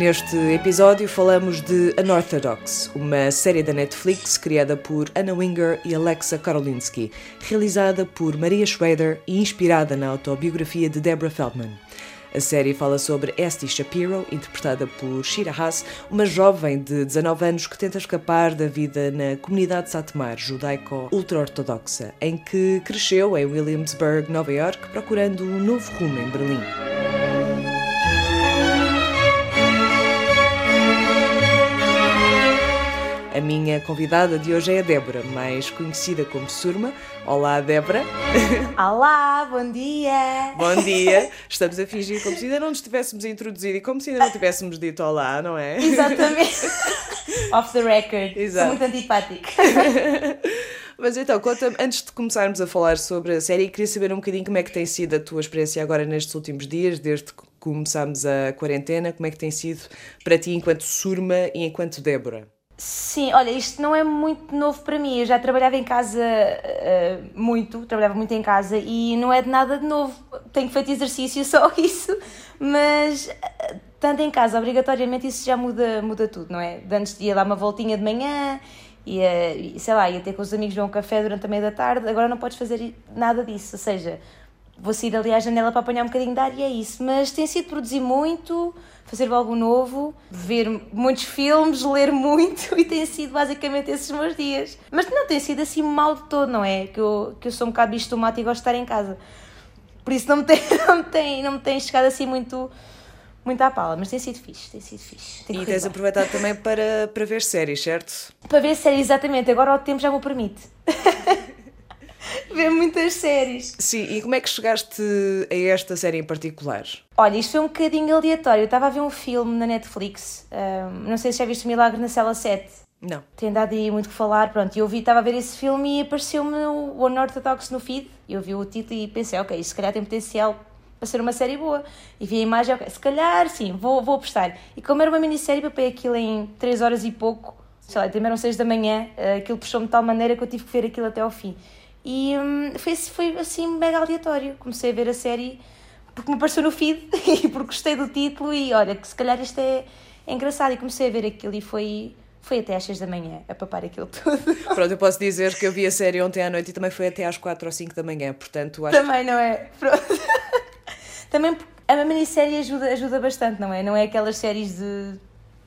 Neste episódio falamos de Unorthodox, uma série da Netflix criada por Anna Winger e Alexa Karolinsky, realizada por Maria Schrader e inspirada na autobiografia de Deborah Feldman. A série fala sobre Esty Shapiro, interpretada por Shira Haas, uma jovem de 19 anos que tenta escapar da vida na comunidade Satmar judaico-ultra-ortodoxa, em que cresceu em Williamsburg, Nova York, procurando um novo rumo em Berlim. A minha convidada de hoje é a Débora, mais conhecida como Surma. Olá, Débora. Olá, bom dia! Bom dia. Estamos a fingir como se ainda não nos tivéssemos introduzido e como se ainda não tivéssemos dito olá, não é? Exatamente. Off the record. Exato. Sou muito antipática. Mas então, conta antes de começarmos a falar sobre a série, queria saber um bocadinho como é que tem sido a tua experiência agora nestes últimos dias, desde que começámos a quarentena, como é que tem sido para ti enquanto Surma e enquanto Débora? Sim, olha, isto não é muito novo para mim. Eu já trabalhava em casa eh, muito, trabalhava muito em casa e não é de nada de novo. Tenho feito exercício, só isso, mas eh, estando em casa, obrigatoriamente, isso já muda, muda tudo, não é? De Antes ia dar uma voltinha de manhã, ia, sei lá, ia ter com os amigos um café durante a meia da tarde, agora não podes fazer nada disso, ou seja, vou sair ali à janela para apanhar um bocadinho de ar e é isso. Mas tem sido produzir muito, fazer algo novo, ver muitos filmes, ler muito e tem sido basicamente esses meus dias. Mas não tem sido assim mal de todo, não é? Que eu, que eu sou um bocado bicho do mato e gosto de estar em casa. Por isso não me tem, não me tem, não me tem chegado assim muito, muito à pala, mas tem sido fixe, tem sido fixe. Tem E tens bem. aproveitado também para, para ver séries, certo? Para ver séries, exatamente, agora o tempo já me permite. ver muitas séries. Sim, e como é que chegaste a esta série em particular? Olha, isto foi um bocadinho aleatório. Eu estava a ver um filme na Netflix. ahm, não sei se já viste o Milagre na Cela 7. Não. Tem dado aí muito que falar. Pronto, e eu vi, estava a ver esse filme e apareceu-me o Unorthodox no feed. Eu vi o título e pensei, ok, isto se calhar tem potencial para ser uma série boa. E vi a imagem, ok, se calhar sim, vou, vou apostar. E como era uma minissérie, papei aquilo em 3 horas e pouco. Sei lá, também eram 6 da manhã. eh, Aquilo puxou-me de tal maneira que eu tive que ver aquilo até ao fim. E hum, foi, foi assim mega aleatório. Comecei a ver a série porque me apareceu no feed e porque gostei do título e olha, que se calhar isto é, é engraçado. E comecei a ver aquilo e foi, foi até às 6 da manhã a papar aquilo tudo. Pronto, eu posso dizer que eu vi a série ontem à noite e também foi até às 4 ou 5 da manhã, portanto acho Também, não é? Pronto. Também porque a minissérie ajuda, ajuda bastante, não é? Não é aquelas séries de,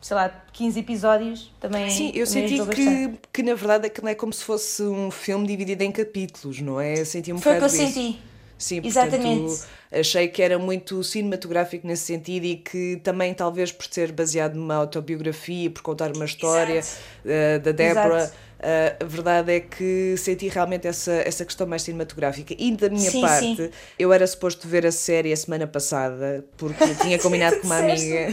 sei lá, 15 episódios. Também Sim, eu também senti que, que na verdade aquilo é como se fosse um filme dividido em capítulos, não é? Eu senti um Foi o que eu isso. senti. Sim, Exatamente. portanto, achei que era muito cinematográfico nesse sentido e que também, talvez por ser baseado numa autobiografia, por contar uma história eh, da Débora, Exato. Eh, a verdade é que senti realmente essa, essa questão mais cinematográfica. E da minha Sim, parte, sim. eu era suposto ver a série a semana passada, porque tinha combinado com uma amiga.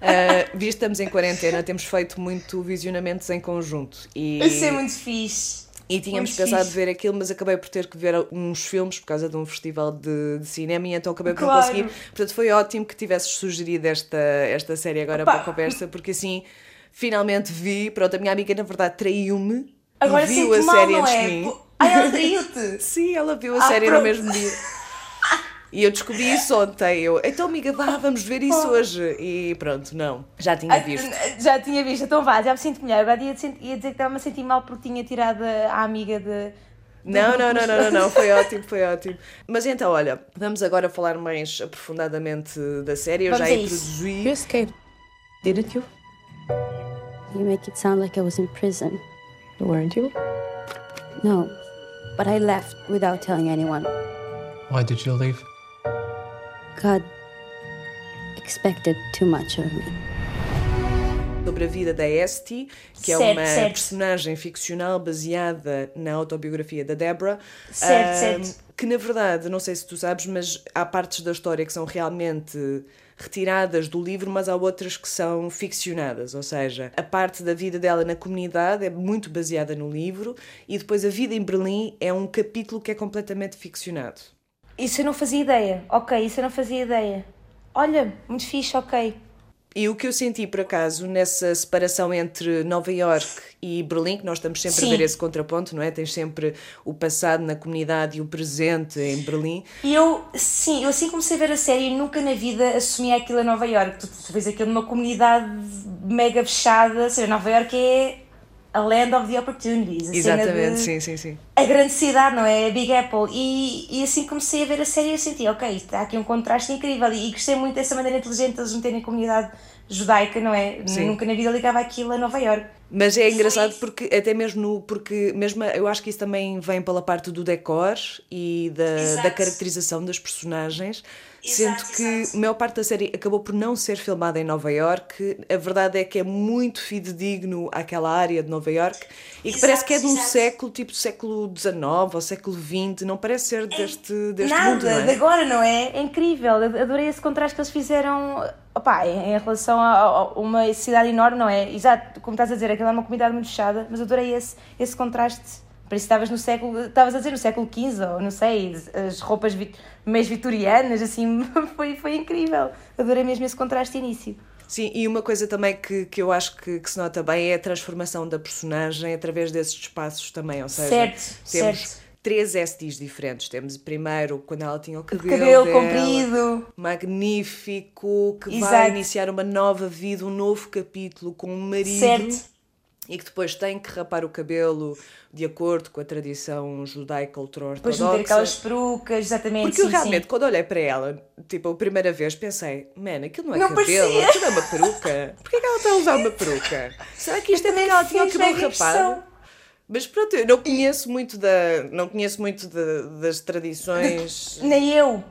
Eh, visto que estamos em quarentena, temos feito muito visionamentos em conjunto. E... Isso é muito fixe. E tínhamos Muito pensado fixe. ver aquilo, mas acabei por ter que ver uns filmes por causa de um festival de, de cinema e então acabei por não Claro. conseguir. Portanto, foi ótimo que tivesses sugerido esta, esta série agora Opa. para a conversa, porque assim finalmente vi. Pronto, a minha amiga na verdade traiu-me Agora e viu a mal, série antes é? de mim. Ela traiu-te. Sim, ela viu a Ah, série no pronto. mesmo dia. E eu descobri isso ontem. Eu, então, amiga, vá, vamos ver isso hoje. E pronto, não, já tinha visto. Já tinha visto, então vá, já me sinto melhor. Agora ia, dizer- ia dizer que estava-me a sentir mal porque tinha tirado a amiga de. Não, não, não, não, não, não, foi ótimo, foi ótimo. Mas então, olha, vamos agora falar mais aprofundadamente da série. Eu Vamos já introduzi. You escaped, didn't you? You make it sound like I was in prison. Weren't you? No, but I left without telling anyone. Why did you leave? God expected too much of me. sobre a vida da Esty, que é Certo, uma certo. personagem ficcional baseada na autobiografia da Deborah. Certo, ahm, certo. Que na verdade, não sei se tu sabes, mas há partes da história que são realmente retiradas do livro, mas há outras que são ficcionadas, ou seja, a parte da vida dela na comunidade é muito baseada no livro e depois a vida em Berlim é um capítulo que é completamente ficcionado. Isso eu não fazia ideia. Ok, isso eu não fazia ideia. Olha, muito fixe, ok. E o que eu senti, por acaso, nessa separação entre Nova York e Berlim, que nós estamos sempre Sim. a ver esse contraponto, não é? Tens sempre o passado na comunidade e o presente em Berlim. E eu, sim, eu assim comecei a ver a série e nunca na vida assumia aquilo a Nova York. Tu, tu vês aquilo numa comunidade mega fechada, ou seja, Nova York é a land of the opportunities. A cena Exatamente, de- sim, sim, sim. a grande cidade, não é? A Big Apple. E, e assim comecei a ver a série e eu senti, ok, isto há aqui um contraste incrível. E, e gostei muito dessa maneira inteligente de eles meterem a comunidade judaica, não é? Sim. Nunca na vida ligava aquilo a Nova York. Mas é engraçado porque até mesmo no, porque mesmo eu acho que isso também vem pela parte do decor e da, Exato. da caracterização das personagens, sendo Exato, que exato. a maior parte da série acabou por não ser filmada em Nova York. A verdade é que é muito fidedigno àquela área de Nova York e que Exato, parece que é de um século tipo século XIX ou século XX, não parece ser deste, deste Nada, mundo, de é? agora, não é? É incrível. Adorei esse contraste que eles fizeram opá, em, em relação a, a uma cidade enorme, não é? Exato, como estás a dizer, aquela é uma comunidade muito fechada, mas adorei esse, esse contraste. Parece que estavas no século, estavas a dizer no século XV, ou não sei, as roupas vi, mais vitorianas, assim, foi, foi incrível. Adorei mesmo esse contraste início. Sim, e uma coisa também que, que eu acho que, que se nota bem é a transformação da personagem através desses espaços também, ou seja, Certo, temos certo. três STs diferentes. Temos primeiro quando ela tinha o cabelo, Cabelo dela, comprido. magnífico, que vai Exato. iniciar uma nova vida, um novo capítulo com um marido. Certo. E que depois tem que rapar o cabelo de acordo com a tradição judaica Depois de meter aquelas ultra-ortodoxa. perucas, exatamente. Porque eu sim, realmente, sim. quando olhei para ela, tipo, a primeira vez, pensei, man, aquilo não é Não cabelo, parecia." aquilo é uma peruca. Porquê que ela está a usar uma peruca? Será que isto é porque ela tinha o cabelo rapado? Mas pronto, eu não conheço muito, da, não conheço muito da- das tradições. Nem eu.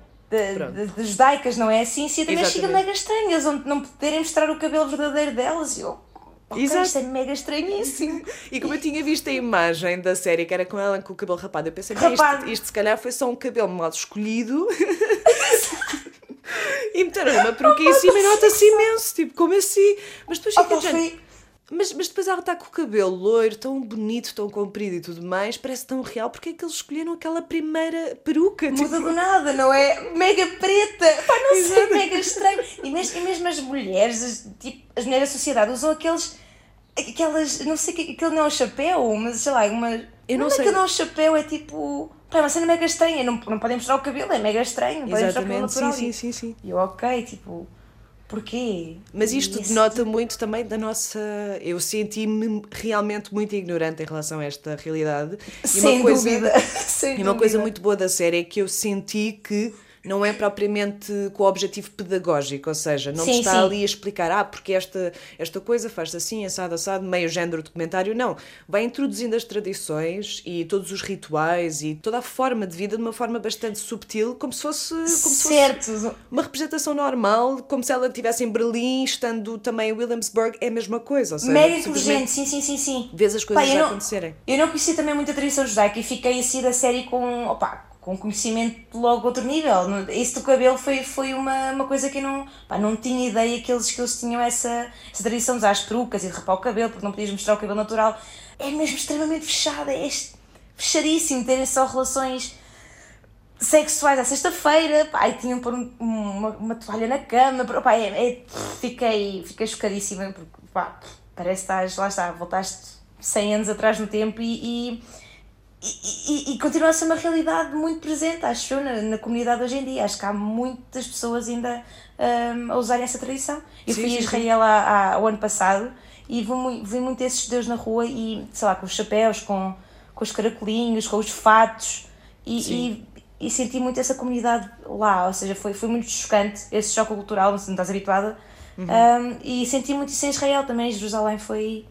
De judaicas, não é? Assim, sim, também chega mega estranho. Eles não, não poderem mostrar o cabelo verdadeiro delas. E eu, ok, Exato. isto é mega estranhíssimo. E como eu tinha visto a imagem da série, que era com ela com o cabelo rapado, eu pensei, "Bem, isto, Rapado. isto se calhar foi só um cabelo mal escolhido. e meteram uma peruca em cima e nota-se imenso, tipo, como assim? Mas depois Opa, fica foi- Mas, mas depois ela está com o cabelo loiro, tão bonito, tão comprido e tudo mais, parece tão real. Porque é que eles escolheram aquela primeira peruca? Muda Tipo, do nada, não é? Mega preta. Pá, não sei, Exato. mega estranho. E mesmo, e mesmo as mulheres, as, tipo, as mulheres da sociedade usam aqueles. Aquelas. Não sei, que aquilo não é um chapéu, mas sei lá, uma. Eu não é sei. que não é um chapéu, é tipo. Pá, é uma cena mega estranha. Não, não podem mostrar o cabelo, é mega estranho. Não podem mostrar o cabelo Exatamente, sim, natural. sim, E- sim, sim. E eu, ok, tipo. Porquê? Mas isto denota muito também da nossa. Eu senti-me realmente muito ignorante em relação a esta realidade. E Sem uma coisa, dúvida. Sem E uma coisa dúvida. muito boa da série é que eu senti que não é propriamente com o objetivo pedagógico, ou seja, não Sim, está sim. ali a explicar, ah, porque esta, esta coisa faz assim, assado, assado, meio género documentário, não. Vai introduzindo as tradições e todos os rituais e toda a forma de vida de uma forma bastante subtil, como se fosse, como se fosse Certo. uma representação normal, como se ela estivesse em Berlim, estando também em Williamsburg, é a mesma coisa. Ou seja, simplesmente inteligente, sim, sim, sim, sim. Vês as coisas Pá, eu não- acontecerem. Eu não conhecia também muita tradição judaica e fiquei assim da série com, opa, com conhecimento logo outro nível. Isso do cabelo foi, foi uma, uma coisa que eu não, pá, não tinha ideia que eles, que eles tinham essa, essa tradição de usar as perucas e de rapar o cabelo, porque não podias mostrar o cabelo natural. É mesmo extremamente fechada, é fechadíssimo terem só relações sexuais à sexta-feira, pá, e tinham pôr um- uma, uma toalha na cama, pá, é, é- fiquei, fiquei chocadíssima, porque pá, parece que estás, lá está, voltaste 100 anos atrás no tempo e, e, e, e- e continua a ser uma realidade muito presente, acho eu, na, na comunidade hoje em dia. Acho que há muitas pessoas ainda hum, a usarem essa tradição. Eu Sim, fui a sim, sim. Israel há, o ano passado e vi, vi muito esses judeus na rua e, sei lá, com os chapéus, com, com os caracolinhos, com os fatos e, e, e senti muito essa comunidade lá, ou seja, foi, foi muito chocante esse choque cultural, não se não estás habituada, Uhum. Um, e senti muito isso em Israel também, Jerusalém foi,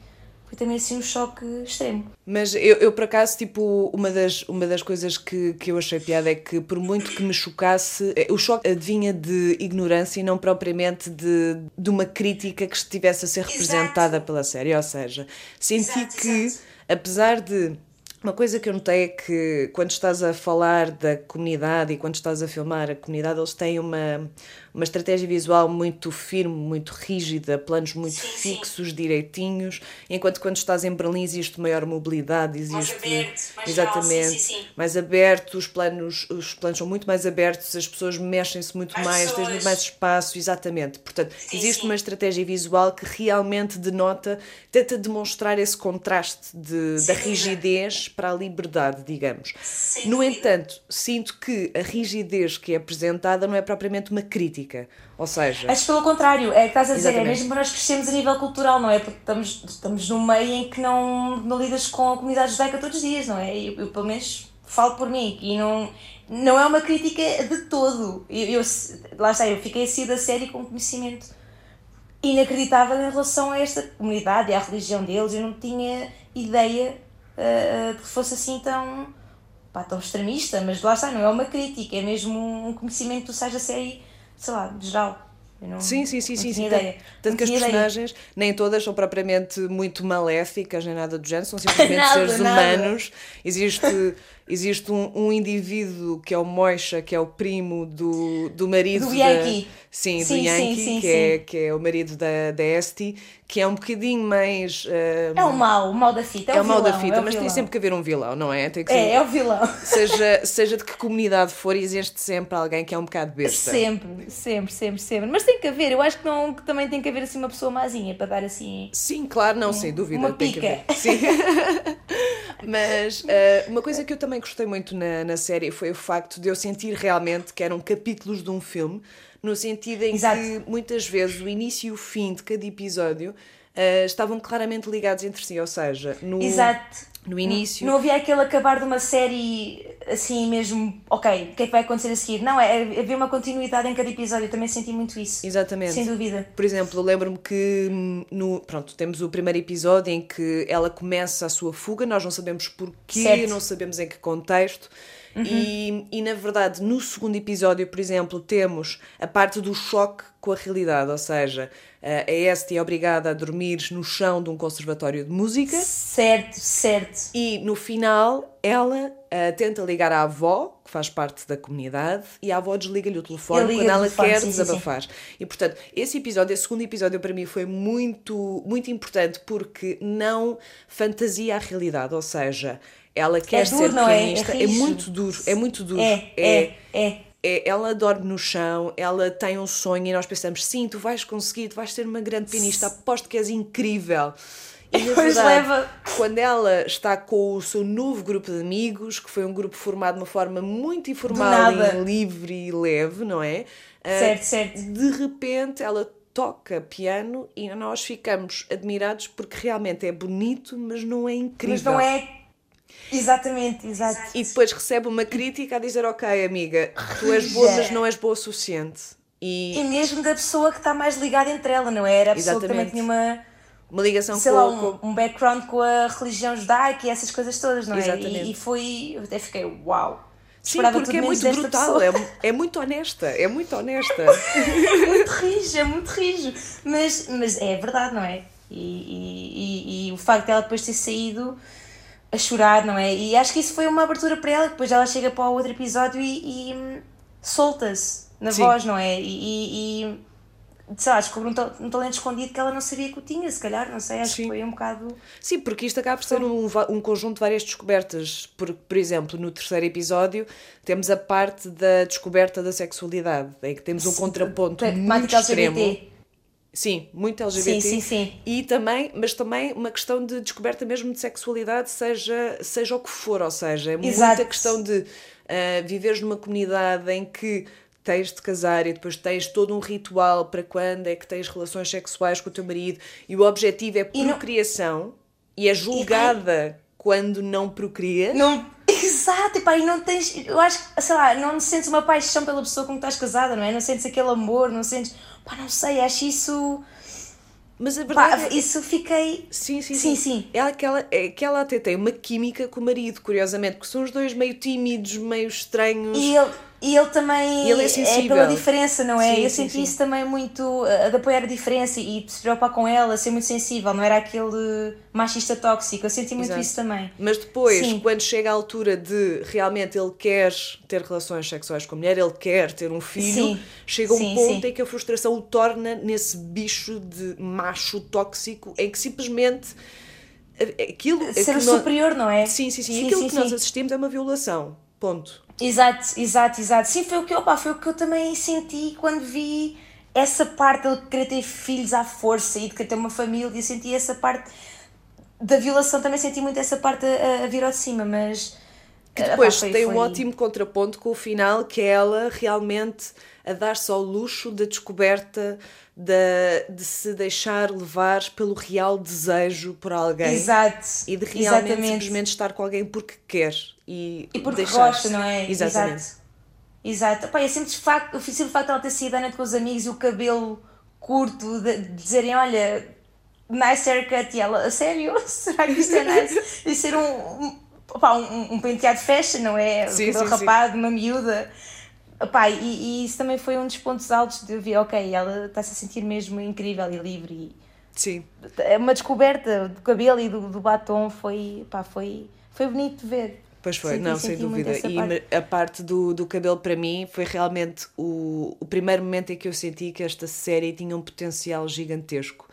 foi também assim um choque extremo. Mas eu, eu, por acaso, tipo, uma das, uma das coisas que, que eu achei piada é que, por muito que me chocasse, eh, o choque vinha de ignorância e não propriamente de, de uma crítica que estivesse a ser representada pela série. Ou seja, senti Exato, que, exato. apesar de Uma coisa que eu notei é que quando estás a falar da comunidade e quando estás a filmar a comunidade, eles têm uma, uma estratégia visual muito firme, muito rígida, planos muito sim, fixos, sim. direitinhos, enquanto quando estás em Berlim existe maior mobilidade, existe mais aberto, mais exatamente sim, mais aberto, os planos, os planos são muito mais abertos, as pessoas mexem-se muito mais, mais tens muito mais espaço, exatamente. Portanto, existe uma estratégia visual que realmente denota, tenta demonstrar esse contraste de, da rigidez para a liberdade, digamos. no entanto, sinto que a rigidez que é apresentada não é propriamente uma crítica. Ou seja. Acho pelo contrário, é que estás a dizer, exatamente. é mesmo para nós crescermos a nível cultural, não é? Porque estamos, estamos num meio em que não, não lidas com a comunidade judaica todos os dias, não é? Eu, eu pelo menos falo por mim e não, não é uma crítica de todo. Eu, eu, lá está, eu fiquei assim da série com conhecimento inacreditável em relação a esta comunidade e à religião deles. Eu não tinha ideia uh, de que fosse assim tão, pá, tão extremista, mas lá está, não é uma crítica, é mesmo um conhecimento que tu sais da série, sei lá, geral. Não, sim, sim, sim, sim. sim. Ideia. Tanto que as personagens, ideia. nem todas são propriamente muito maléficas, nem nada do género, são simplesmente nada, seres nada. humanos. Existe existe um, um indivíduo que é o Moisha, que é o primo do, do marido do Yankee. Da, sim, sim, do Yankee, sim, sim, que, É, que é o marido da, da Esti, que é um bocadinho mais. Uh, é o mal, o mal da fita. É, é o mal vilão, da fita, é mas tem sempre que haver um vilão, não é? Tem que ser, é, é o vilão. Seja, seja de que comunidade for, existe sempre alguém que é um bocado besta. Sempre, sempre, sempre, sempre. Mas tem que haver, eu acho que, não, que também tem que haver assim uma pessoa mazinha para dar assim. Sim, claro, não, um, sem dúvida. Uma tem pica. Que haver. Sim. Mas uh, uma coisa que eu também gostei muito na, na série foi o facto de eu sentir realmente que eram capítulos de um filme, no sentido em Exato. que muitas vezes o início e o fim de cada episódio uh, estavam claramente ligados entre si, ou seja, no, Exato. no início. Não, não havia aquele acabar de uma série assim mesmo, ok, o que é que vai acontecer a seguir? Não, é, é havia uma continuidade em cada episódio, eu também senti muito isso. Exatamente. Sem dúvida. Por exemplo, eu lembro-me que no, pronto, temos o primeiro episódio em que ela começa a sua fuga, nós não sabemos porquê, certo. não sabemos em que contexto. Uhum. E, e na verdade, no segundo episódio, por exemplo, temos a parte do choque com a realidade, ou seja, a Este é obrigada a dormir no chão de um conservatório de música. Certo, certo. E no final, ela uh, tenta ligar à avó, que faz parte da comunidade, e a avó desliga-lhe o telefone quando ela telefone, quer sim, desabafar. Sim. E portanto, esse episódio, esse segundo episódio para mim foi muito, muito importante porque não fantasia a realidade, ou seja, ela quer é duro, ser pianista, é? É, é muito duro, é muito duro. É, é, é. é. Ela dorme no chão, ela tem um sonho e nós pensamos, sim, tu vais conseguir, tu vais ser uma grande pianista, aposto que és incrível. E Depois leva. quando ela está com o seu novo grupo de amigos, que foi um grupo formado de uma forma muito informal e livre e leve, não é? Certo, uh, certo. De repente ela toca piano e nós ficamos admirados porque realmente é bonito, mas não é incrível. Mas não é Exatamente, exato. E depois recebe uma crítica a dizer: Ok, amiga, tu és boa, mas não és boa o suficiente. E, e mesmo da pessoa que está mais ligada entre ela, não é? Era a pessoa Exatamente. que também tinha uma, uma ligação sei com, lá, um, com... um background com a religião judaica e essas coisas todas, não é? Exatamente. E, e foi. Eu até fiquei, uau! Sim, porque é muito brutal, é, é, muito honesta, é muito honesta. é muito rijo, é muito rijo. Mas, mas é verdade, não é? E, e, e, e o facto de ela depois ter saído a chorar, não é? E acho que isso foi uma abertura para ela, depois ela chega para o outro episódio e, e solta-se na Sim. voz, não é? E, e sei lá, descobriu um, um talento escondido que ela não sabia que o tinha, se calhar, não sei, acho Sim. que foi um bocado. Sim, porque isto acaba por ser um, um conjunto de várias descobertas. Por, por exemplo, no terceiro episódio temos a parte da descoberta da sexualidade, em que temos um contraponto muito extremo. LGBT. Sim, muito LGBT. Sim, sim, sim. E também, mas também uma questão de descoberta mesmo de sexualidade, seja, seja o que for, ou seja, é muita questão de ah, viveres numa comunidade em que tens de casar e depois tens todo um ritual para quando é que tens relações sexuais com o teu marido e o objetivo é E não- procriação e, é julgada quando não procria. Não... Exato, e pá, e não tens. Eu acho que, sei lá, não sentes uma paixão pela pessoa com que estás casada, não é? Não sentes aquele amor, não sentes. Pá, não sei, acho isso. Mas a Pá, verdade é... isso fiquei. Sim, sim, Sim, sim. sim. Ela, que, ela, é que ela até tem uma química com o marido, curiosamente, porque são os dois meio tímidos, meio estranhos. E ele. E ele também ele é é pela diferença, não é? Sim, eu sim, senti sim. isso também muito de apoiar a diferença e de se preocupar com ela, ser muito sensível, não era aquele machista tóxico. Eu senti muito Exato. isso também. Mas depois, quando chega a altura de realmente ele quer ter relações sexuais com a mulher, ele quer ter um filho, chega um ponto em que a frustração o torna nesse bicho de macho tóxico em que simplesmente aquilo Ser que o nós- superior, não é? Sim, sim, sim. Sim, aquilo sim, que nós sim. assistimos é uma violação. Ponto. Exato, exato, exato. Sim, foi o que, opa, foi o que eu também senti quando vi essa parte dele querer ter filhos à força e de querer ter uma família. Eu senti essa parte da violação, também senti muito essa parte a, a vir ao de cima, mas. Que depois opá, foi- tem um foi- ótimo contraponto com o final, que é ela realmente a dar-se ao luxo da descoberta da, de se deixar levar pelo real desejo por alguém. Exato. E de realmente exatamente. simplesmente estar com alguém porque quer. E, E porque gosta, não é? Exatamente. Exato. Exato. Pá, é simples facto, o simples facto de ela ter à noite com os amigos e o cabelo curto, de, de dizerem, olha, nice haircut, e ela, a sério? Será que isto é nice? E ser um, pá, um, um penteado fashion, não é? Sim, sim, sim. rapado, uma miúda. Pá, e, e isso também foi um dos pontos altos de eu ver, ok, ela está-se a sentir mesmo incrível e livre. E Sim. é uma descoberta do cabelo e do, do batom foi, pá, foi, foi bonito de ver. Pois foi, Senti- não, sem senti dúvida. E parte. a parte do, do cabelo para mim foi realmente o, o primeiro momento em que eu senti que esta série tinha um potencial gigantesco.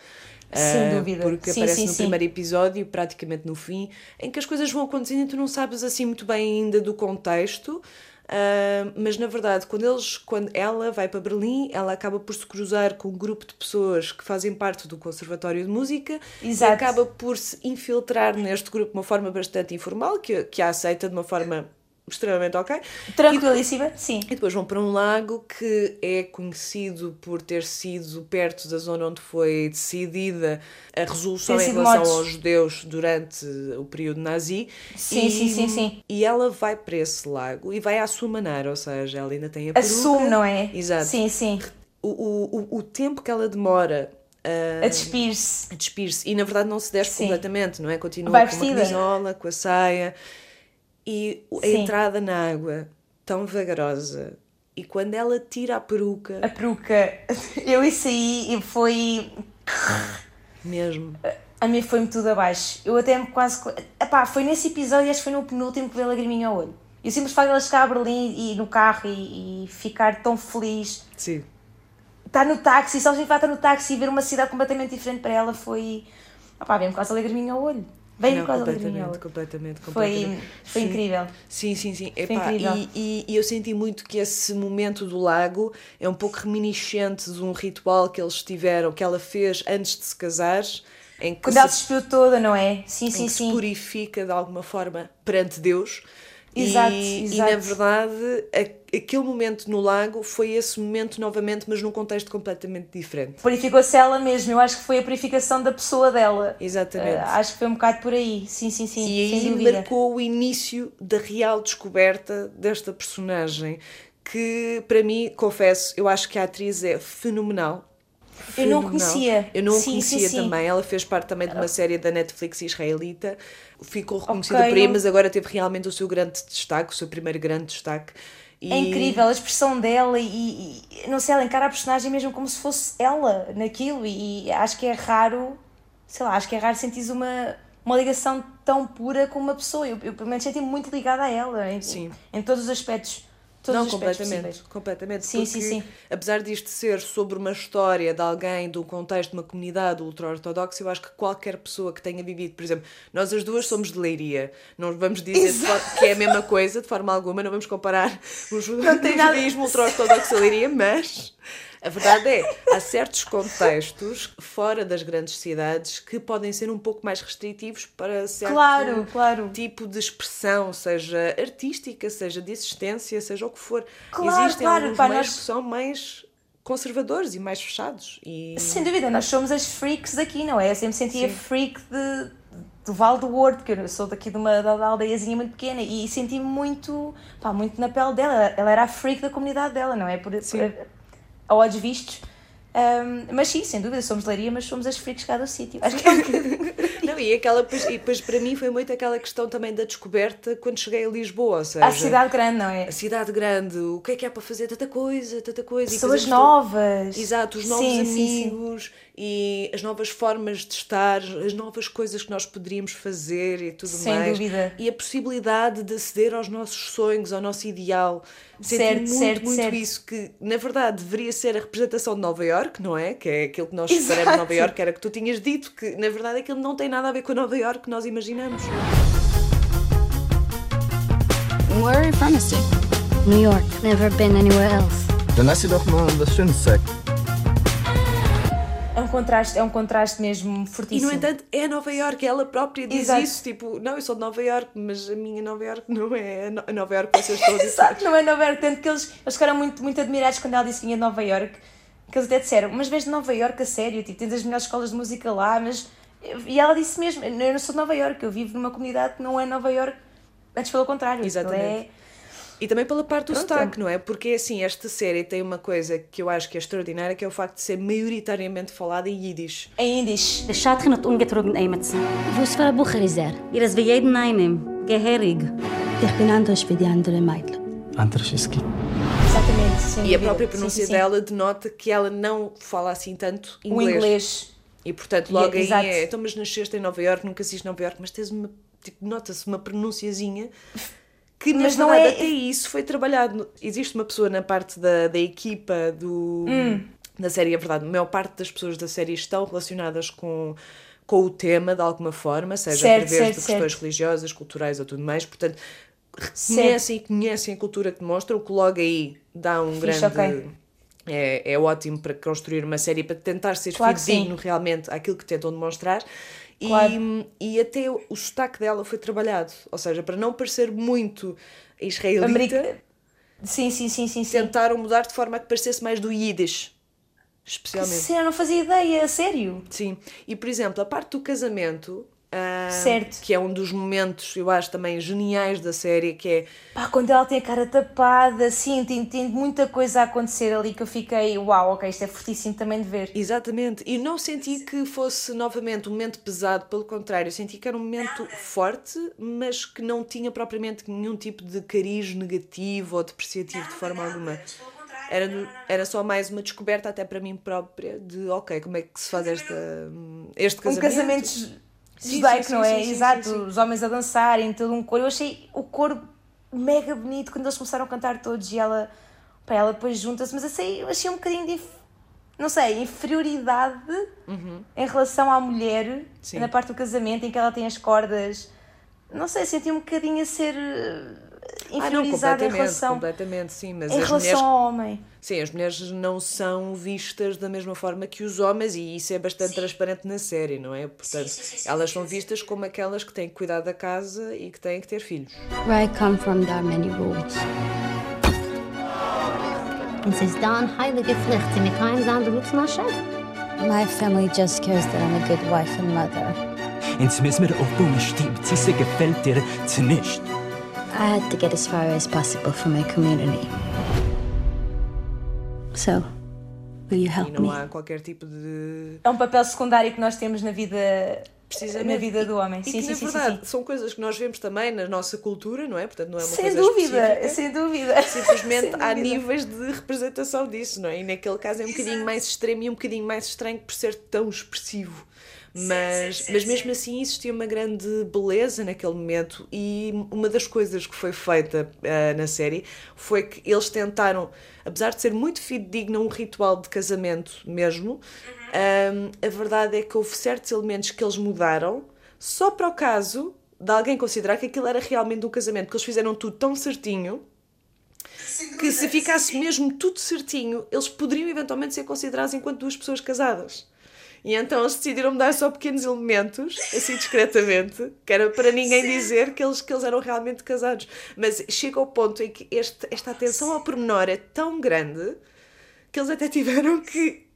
Sem Ah, dúvida. Porque Sim, aparece sim, no sim. primeiro episódio, praticamente no fim, em que as coisas vão acontecendo e tu não sabes assim muito bem ainda do contexto. Ah, mas na verdade, quando eles, quando ela vai para Berlim, ela acaba por se cruzar com um grupo de pessoas que fazem parte do Conservatório de Música Exato. e acaba por se infiltrar neste grupo de uma forma bastante informal, que, que a aceita de uma forma extremamente ok. Tranquilíssima, sim. E depois vão para um lago que é conhecido por ter sido perto da zona onde foi decidida a resolução em relação mortos. aos judeus durante o período nazi. Sim, e, sim, sim, sim. E ela vai para esse lago e vai à sua maneira, ou seja, ela ainda tem a peruca. Assume, não é? Exato. Sim, sim. O, o, o, tempo que ela demora A despir-se. a despir-se e na verdade não se despe Sim. completamente, não é? Continua Vai com vestida. camisola, com a saia e a Sim. entrada na água tão vagarosa e quando ela tira a peruca A peruca. Eu isso aí e foi. mesmo A mim foi-me tudo abaixo. Eu até me quase. Epá, foi nesse episódio, acho que foi no penúltimo que veio a lagriminha ao olho. E o simples facto de ela chegar a Berlim e no carro e, e ficar tão feliz. sim, Estar no táxi, só vai estar no táxi e ver uma cidade completamente diferente para ela foi. Epá, veio-me quase a lagriminha ao olho. Veio-me não, lagriminha ao completamente, completamente, Foi, completamente. foi Sim. incrível. Sim, sim, sim. Foi Epá, incrível. e, e- e eu senti muito que esse momento do lago é um pouco reminiscente de um ritual que eles tiveram, que ela fez antes de se casar, em que Quando se ela se toda, não é? Sim, sim, que se sim. purifica de alguma forma perante Deus. Exato, e, exato. e na verdade, a- aquele momento no lago foi esse momento novamente, mas num contexto completamente diferente. Purificou-se ela mesma. Eu acho que foi a purificação da pessoa dela. Exatamente. Ah, acho que foi um bocado por aí. Sim, sim, sim. e aí dúvida. marcou o início da real descoberta desta personagem, que para mim, confesso, eu acho que a atriz é fenomenal. Eu não conhecia. Eu não Sim, conhecia sim, sim. também. Ela fez parte também de uma série da Netflix israelita. Ficou reconhecida Ok, por aí, não- mas agora teve realmente o seu grande destaque, o seu primeiro grande destaque. E- É incrível a expressão dela e, e- não sei, ela encara a personagem mesmo como se fosse ela naquilo e, e acho que é raro, sei lá, acho que é raro sentir uma, uma ligação tão pura com uma pessoa. Eu, eu pelo menos senti-me muito ligada a ela em, Sim. em todos os aspectos. Todos Não, completamente, possíveis. completamente. Sim, porque, sim, sim. Apesar disto ser sobre uma história de alguém, de um contexto, de uma comunidade ultra-ortodoxa, eu acho que qualquer pessoa que tenha vivido, por exemplo, nós as duas somos de Leiria, não vamos dizer que é a mesma coisa, de forma alguma, não vamos comparar o judaísmo ultra-ortodoxo a Leiria, mas a verdade é, há certos contextos fora das grandes cidades que podem ser um pouco mais restritivos para certo Claro, claro. tipo de expressão, seja artística, seja de existência, seja o que for. Claro, Existem claro, alguns pá, meios nós- que são mais conservadores e mais fechados. E... Sem dúvida, nós somos as freaks daqui, não é? Eu sempre senti a freak de, do Val do Wordo, que eu sou daqui de uma da, aldeiazinha muito pequena e senti-me muito, pá, muito na pele dela. Ela era a freak da comunidade dela, não é? Por, por, a olhos vistos. Ahm, mas sim, sem dúvida, somos leiria, mas somos as freaks cá do sítio. Acho que é um. Não, e, aquela, e depois para mim foi muito aquela questão também da descoberta quando cheguei a Lisboa. Ou seja, A cidade grande, não é? a cidade grande, o que é que há para fazer? Tanta coisa, tanta coisa. Pessoas novas. Exato, os novos Sim, sim, sim. amigos e as novas formas de estar, as novas coisas que nós poderíamos fazer e tudo Sem mais. dúvida. E a possibilidade de aceder aos nossos sonhos, ao nosso ideal. Senti Certo, muito, certo, muito certo. isso, que na verdade deveria ser a representação de Nova York, não é? Que é aquilo que nós Exato. esperamos de Nova York, era que tu tinhas dito, que na verdade aquilo não tem nada a ver com a Nova York que nós imaginamos. Where are you from? New York. Never been anywhere else. Lass sie doch mal das Schöne zeigen. É um contraste, é um contraste mesmo E no fortíssimo. entanto é Nova York, ela própria diz Exato. isso, tipo, não, eu sou de Nova York, mas a minha Nova York não é a No- a Nova York que vocês estão a. Exato, não é Nova York, tanto que eles, eles ficaram muito, muito admirados quando ela disse que vinha de Nova York, que eles até disseram, mas vens de Nova York a sério, tipo, tens as melhores escolas de música lá, mas... E ela disse mesmo, eu não sou de Nova York, eu vivo numa comunidade que não é Nova York, antes pelo contrário. Exatamente. Ele é- E também pela parte do Pronto. sotaque, não é? Porque assim, esta série tem uma coisa que eu acho que é extraordinária, que é o facto de ser maioritariamente falada em Yiddish. Em Yiddish. Für ein Bucher ist er? Ihr ist wie jeden einem. Geherig. Ich bin anders wie die anderen Mädchen. Antraschewski. Exatamente, sem E a própria Sim, pronúncia sim, sim. dela denota que ela não fala assim tanto O inglês. inglês. E portanto, E- logo aí exato. é, então, mas nasceste em Nova York, nunca assiste Nova York, mas tens uma, tipo, nota-se uma pronunciazinha que Mas não verdade é- até isso foi trabalhado. Existe uma pessoa na parte da, da equipa do, Hum. da série, é verdade, a maior parte das pessoas da série estão relacionadas com, com o tema de alguma forma, seja Certo, através certo, de questões certo. religiosas, culturais ou tudo mais, portanto reconhecem e conhecem a cultura que demonstra, o que logo aí dá um Fixe, grande. ok. É, é ótimo para construir uma série para tentar ser Claro fidedigno realmente àquilo que tentam demonstrar. Claro. E, e até o, sotaque dela foi trabalhado, ou seja, para não parecer muito israelita, America- Sim, sim, sim, sim. sim. tentaram mudar de forma a que parecesse mais do Yiddish, especialmente. Sim, eu não fazia ideia, sério. Sim, e por exemplo, a parte do casamento, Certo. que é um dos momentos, eu acho também geniais da série, que é Pá, quando ela tem a cara tapada, sim, tem, tem muita coisa a acontecer ali que eu fiquei, uau, ok, isto é fortíssimo também de ver. Exatamente, e não senti que fosse novamente um momento pesado, pelo contrário, senti que era um momento forte, mas que não tinha propriamente nenhum tipo de cariz negativo ou depreciativo de forma alguma. Era, era só mais uma descoberta, até para mim própria, de ok, como é que se faz esta, este Um casamento. Sim, judaico, sim, não é? sim, Exato, os homens a dançarem, todo um coro. Eu achei o coro mega bonito quando eles começaram a cantar todos e ela, pá, ela depois junta-se, mas eu achei um bocadinho de, não sei, inferioridade em relação à mulher Uhum. Na parte do casamento em que ela tem as cordas. Não sei, senti um bocadinho a ser eh, Ah, não, inferiorizada em completamente, relação, completamente, sim, mas em as relação mulheres ao homem. Sim, as mulheres não são vistas da mesma forma que os homens e isso é bastante transparente na série, não é? Portanto, elas são vistas como aquelas que têm que cuidar da casa e que têm que ter filhos. Where I come from, there are many rules. Es ist da ein heilige Pflicht, sie mit keinem anderen Hashem. My family just cares that I'm a good wife and mother. Ins wir aufbauen, stimmt. Sie gefällt dir zu nicht. I had to get as far as possible for my community. So, will you E help não me? há qualquer tipo de. É um papel secundário que nós temos na vida, Precisamente. na vida do homem. E Sim, que, sim, na sim, sim, verdade, sim. são coisas que nós vemos também na nossa cultura, não é? Portanto, não é uma Sem coisa dúvida, específica. sem dúvida. Simplesmente Sem há dúvida. níveis de representação disso, não é? E naquele caso é um bocadinho mais extremo e um bocadinho mais estranho por ser tão expressivo. Mas, mas mesmo assim existia uma grande beleza naquele momento e uma das coisas que foi feita ah, na série foi que eles tentaram, apesar de ser muito fidedigno um ritual de casamento mesmo, ah, a verdade é que houve certos elementos que eles mudaram só para o caso de alguém considerar que aquilo era realmente um casamento, porque eles fizeram tudo tão certinho que se ficasse mesmo tudo certinho, eles poderiam eventualmente ser considerados enquanto duas pessoas casadas. E então eles decidiram mudar só pequenos elementos, assim discretamente, que era para ninguém dizer que eles, que eles eram realmente casados. Mas chega ao ponto em que este, esta atenção ao pormenor é tão grande que eles até tiveram que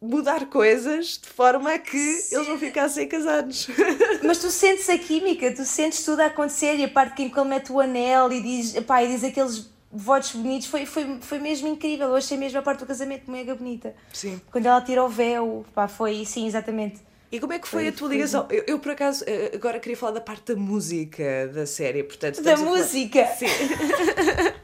mudar coisas de forma a que eles não ficassem casados. Mas tu sentes a química, tu sentes tudo a acontecer e a parte em que ele mete o anel e diz, pá, e diz aqueles votos bonitos, foi, foi, foi mesmo incrível. Eu achei mesmo a parte do casamento mega bonita. Sim. Quando ela tira o véu, pá, foi, sim, exatamente. E como é que foi, foi a tua ligação? Eu, eu, por acaso, eh, agora queria falar da parte da música da série, portanto... Da música? Sim.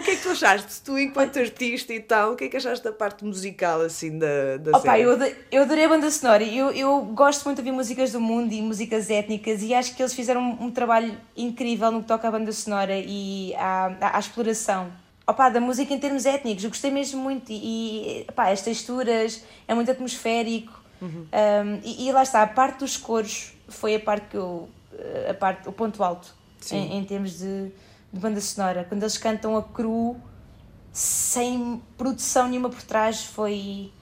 o que é que tu achaste? Tu, enquanto artista e tal, o que é que achaste da parte musical, assim, da, da Opa, série? Eu, eu adorei a banda sonora. Eu, eu gosto muito de ouvir músicas do mundo e músicas étnicas e acho que eles fizeram um, um trabalho incrível no que toca à banda sonora e à, à, à exploração opa, da música em termos étnicos. Eu gostei mesmo muito e, e as texturas, é muito atmosférico. Uhum. Um, e, e, lá está, a parte dos coros foi a parte que eu. A parte, o ponto alto em, em, termos de, de, banda sonora. Quando eles cantam a cru, sem produção nenhuma por trás, foi.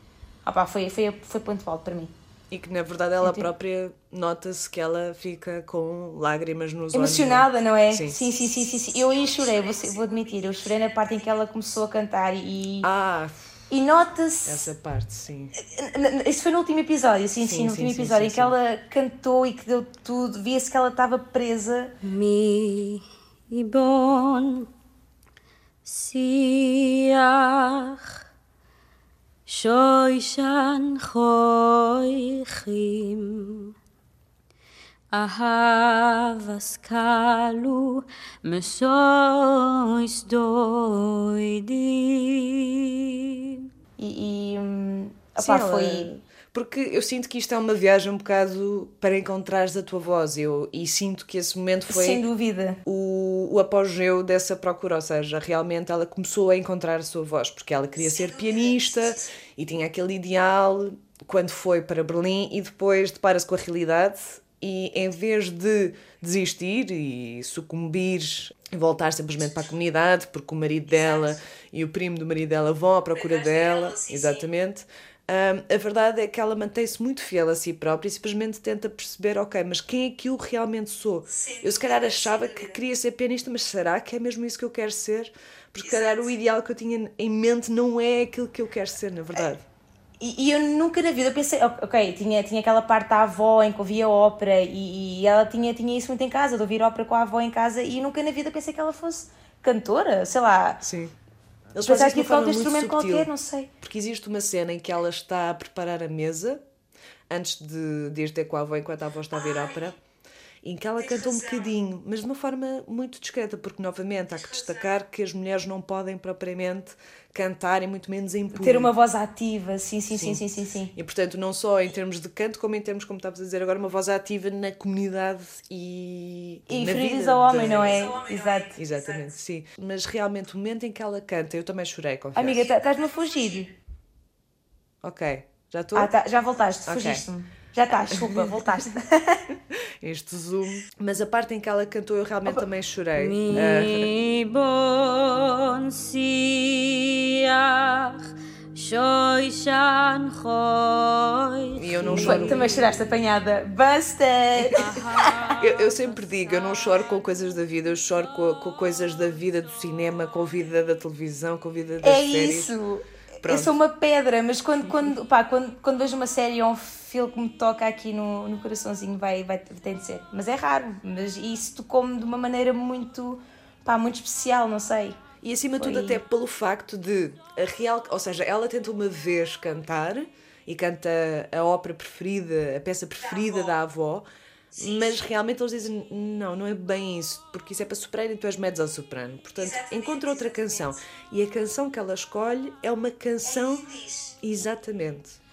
Opa, foi, foi, foi ponto alto para mim. E que na verdade ela própria nota-se que ela fica com lágrimas nos olhos. Emocionada, não é? Sim, sim, sim, sim. sim, sim. Eu aí chorei, vou, vou admitir. Eu chorei na parte em que ela começou a cantar e. Ah! E nota-se. Essa parte, sim. Isso foi no último episódio, sim, sim, sim no último sim, episódio, sim, em que ela cantou e que deu tudo, via-se que ela estava presa. Mi bon siach shoishan choichim Ahavas kalu mesois doidim. E, e hum, opá, Sim, foi. Porque eu sinto que isto é uma viagem um bocado para encontrares a tua voz eu, e sinto que esse momento foi Sem dúvida. O, o apogeu dessa procura, ou seja, realmente ela começou a encontrar a sua voz, porque ela queria ser pianista e tinha aquele ideal quando foi para Berlim e depois depara-se com a realidade e em vez de desistir e sucumbir e voltar simplesmente para a comunidade, porque o marido dela e o primo do marido dela vão à procura dela, exatamente. Um, a verdade é que ela mantém-se muito fiel a si própria e simplesmente tenta perceber, ok, mas quem é que eu realmente sou? Eu se calhar achava que queria ser pianista, mas será que é mesmo isso que eu quero ser? Porque se calhar o ideal que eu tinha em mente não é aquilo que eu quero ser, na verdade. E, e, eu nunca na vida pensei, ok, tinha, tinha aquela parte da avó em que ouvia ópera e, e, ela tinha, tinha isso muito em casa, de ouvir ópera com a avó em casa e nunca na vida pensei que ela fosse cantora, sei lá. Sim. Eles Pensar que ia instrumento qualquer, não sei. Porque existe uma cena em que ela está a preparar a mesa antes de, de ir ter com a avó enquanto a avó está a ver ópera em que ela canta um bocadinho, mas de uma forma muito discreta, porque novamente há que destacar que as mulheres não podem propriamente cantar e muito menos em público. Ter uma voz ativa, sim, sim, sim, sim, sim, sim. E portanto, não só em termos de canto, como em termos, como estavas a dizer agora, uma voz ativa na comunidade e. E referidas ao homem, não é? Exato. Exatamente, sim. Mas realmente, o momento em que ela canta, eu também chorei, confesso. Amiga, tá, estás-me a fugir. Ok, já estou? Ah, tá, já voltaste, okay. fugiste-me. Já estás, desculpa, voltaste. este zoom. Mas a parte em que ela cantou eu realmente Opa. também chorei. Mi bon e eu não choro. Também choraste apanhada. Busted! eu, eu, sempre digo, eu não choro com coisas da vida, eu choro com, com coisas da vida do cinema, com a vida da televisão, com a vida das é séries. É isso! Pronto. Eu sou uma pedra, mas quando, quando, pá, quando, quando vejo uma série ou um filme que me toca aqui no, no coraçãozinho, vai, vai, tem de ser. Mas é raro, mas isso tocou-me de uma maneira muito, pá, muito especial, não sei. E acima de tudo, até pelo facto de a real. Ou seja, ela tenta uma vez cantar e canta a ópera preferida, a peça preferida da avó, mas realmente eles dizem: não, não é bem isso, porque isso é para soprano e tu és mezzo soprano. Portanto, encontra outra canção. E a canção que ela escolhe é uma canção. Exatamente.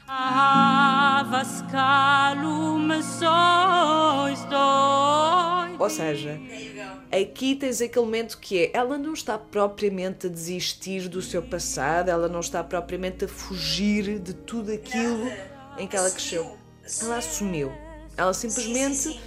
Ou seja, aqui tens aquele momento que é ela não está propriamente a desistir do seu passado, ela não está propriamente a fugir de tudo aquilo em que ela cresceu. Ela assumiu ela simplesmente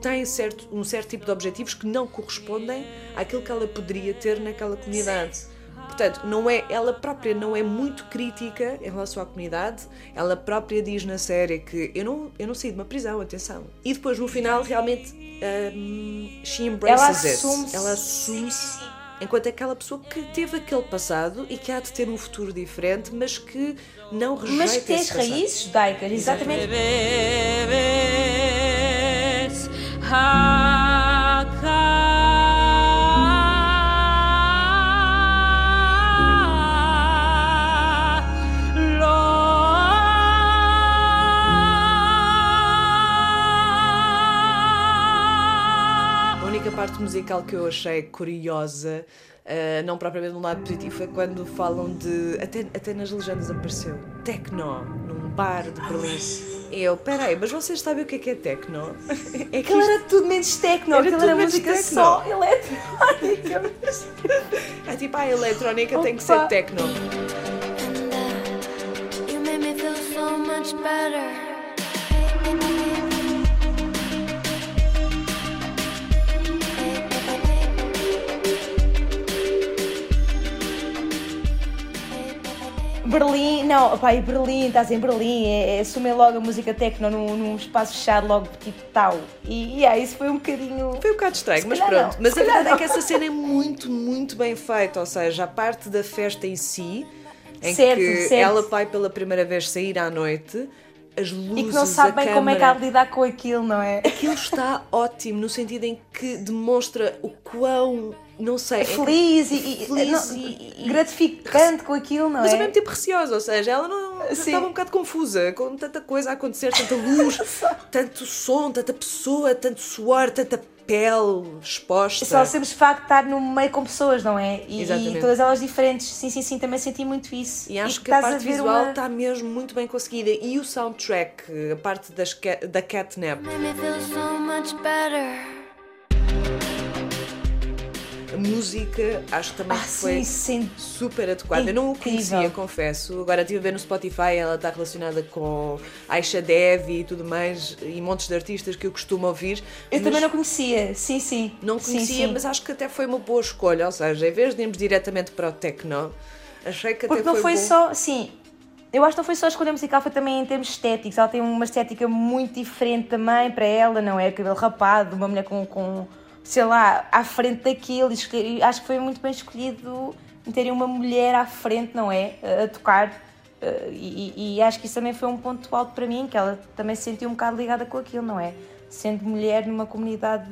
tem certo, um certo tipo de objetivos que não correspondem àquilo que ela poderia ter naquela comunidade. Portanto, não é, ela própria não é muito crítica em relação à comunidade. Ela própria diz na série que eu não, eu não saí de uma prisão, atenção. E depois no final realmente um, she embraces ela it. Ela assume-se enquanto aquela pessoa que teve aquele passado e que há de ter um futuro diferente, mas que não rejeita Mas que tem as raízes judaicas, exatamente. Musical que eu achei curiosa, uh, não propriamente num lado positivo, foi quando falam de. Até, até nas legendas apareceu techno num bar de Berlim. E eu, peraí, mas vocês sabem o que é que é techno? É que era tudo menos techno, era aquilo tudo era menos música techno. só eletrónica. É tipo, ah, a eletrónica tem que ser Opa. techno. You Berlim, não, pá, e Berlim, estás em Berlim, é, é, assumem logo a música techno num, num espaço fechado, logo tipo tal. E, e ah, isso foi um bocadinho. Foi um bocado estranho, Se mas pronto. não, Mas se a verdade é não. que essa cena é muito, muito bem feita. Ou seja, a parte da festa em si, em Certo, que certo. ela vai pela primeira vez sair à noite, as luzes, E que não sabe bem como é que há de lidar com aquilo, não é? Aquilo está ótimo, no sentido em que demonstra o quão, não sei... é que- Feliz e, e- feliz não, e- e gratificante com aquilo, não Mas é? ao mesmo tempo receosa, ou seja, ela não Sim. estava um bocado confusa, com tanta coisa a acontecer, tanta luz, tanto som, tanta pessoa, tanto suor, tanta pele exposta. Só sempre de facto estar no meio com pessoas, não é? E, Exatamente. e todas elas diferentes. Sim, sim, sim, também senti muito isso. E acho E que a estás parte ver visual uma- está mesmo muito bem conseguida. E o soundtrack, a parte das da catnap, Made me feel so much better. A música, acho que também Ah, foi sim, sim. super adequada. Eu não o conhecia, confesso. Agora estive a ver no Spotify, ela está relacionada com Aisha Dev e tudo mais, e montes de artistas que eu costumo ouvir. Eu também não conhecia, sim, sim. Não Sim, conhecia, sim. mas acho que até foi uma boa escolha. Ou seja, em vez de irmos diretamente para o techno, achei que até Porque não foi bom. só, sim, eu acho que não foi só a escolha musical, foi também em termos estéticos. Ela tem uma estética muito diferente também para ela, não é? Cabelo rapado, uma mulher com, com sei lá, à frente daquilo. e Acho que foi muito bem escolhido em terem uma mulher à frente, não é? A, tocar. Eh, E, e- acho que isso também foi um ponto alto para mim, que ela também se sentiu um bocado ligada com aquilo, não é? Sendo mulher numa comunidade.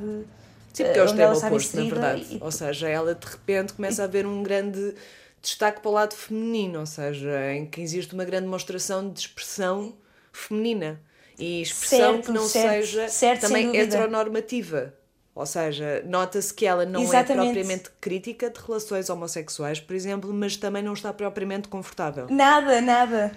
Sim, porque eh, é o extremo oposto, na verdade. e- Ou seja, ela de repente começa a haver um grande destaque para o lado feminino, ou seja, em que existe uma grande demonstração de expressão feminina. E expressão Certo, que não certo, seja certo, também heteronormativa. Ou seja, nota-se que ela não Exatamente. é propriamente crítica de relações homossexuais, por exemplo, mas também não está propriamente confortável. Nada, nada.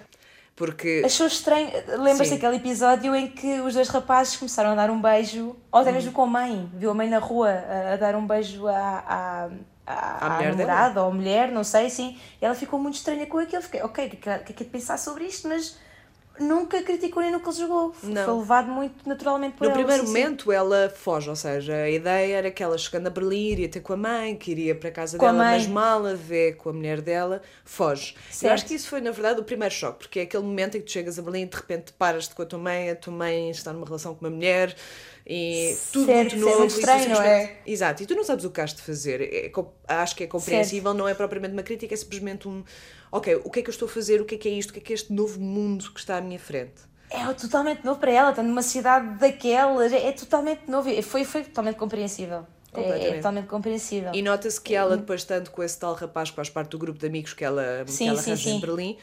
Porque Achou estranho. Lembras-te Sim. daquele episódio em que os dois rapazes começaram a dar um beijo, ou até Hum. mesmo com a mãe, viu a mãe na rua a, a dar um beijo à, à, à, À à namorada ou à mulher, não sei, sim. E ela ficou muito estranha com aquilo. Fiquei, ok, o que, é que, o que é que é de pensar sobre isto? Mas nunca criticou nem nunca jogou. Não. Foi levado muito naturalmente por No ela. primeiro sim, sim. momento ela foge, ou seja, a ideia era que ela chegando a Berlim iria ter com a mãe, que iria para a casa Com a dela, mãe. mas mal a vê com a mulher dela, foge. Eu Certo. acho que isso foi, na verdade, o primeiro choque, porque é aquele momento em que tu chegas a Berlim e de repente paras-te com a tua mãe, a tua mãe está numa relação com uma mulher e tudo Certo, muito isso é novo. muito estranho, não é? Exato, e tu não sabes o que has de fazer. É co- acho que é compreensível, não é propriamente uma crítica, é simplesmente um ok, o que é que eu estou a fazer, o que é que é isto, o que é que é este novo mundo que está à minha frente. É totalmente novo para ela, está numa cidade daquelas, é, é totalmente novo. Foi, foi totalmente compreensível. É, é totalmente compreensível. E nota-se que ela, depois, tanto com esse tal rapaz que faz parte do grupo de amigos que ela, Sim, que ela sim, arranja em sim. Berlim,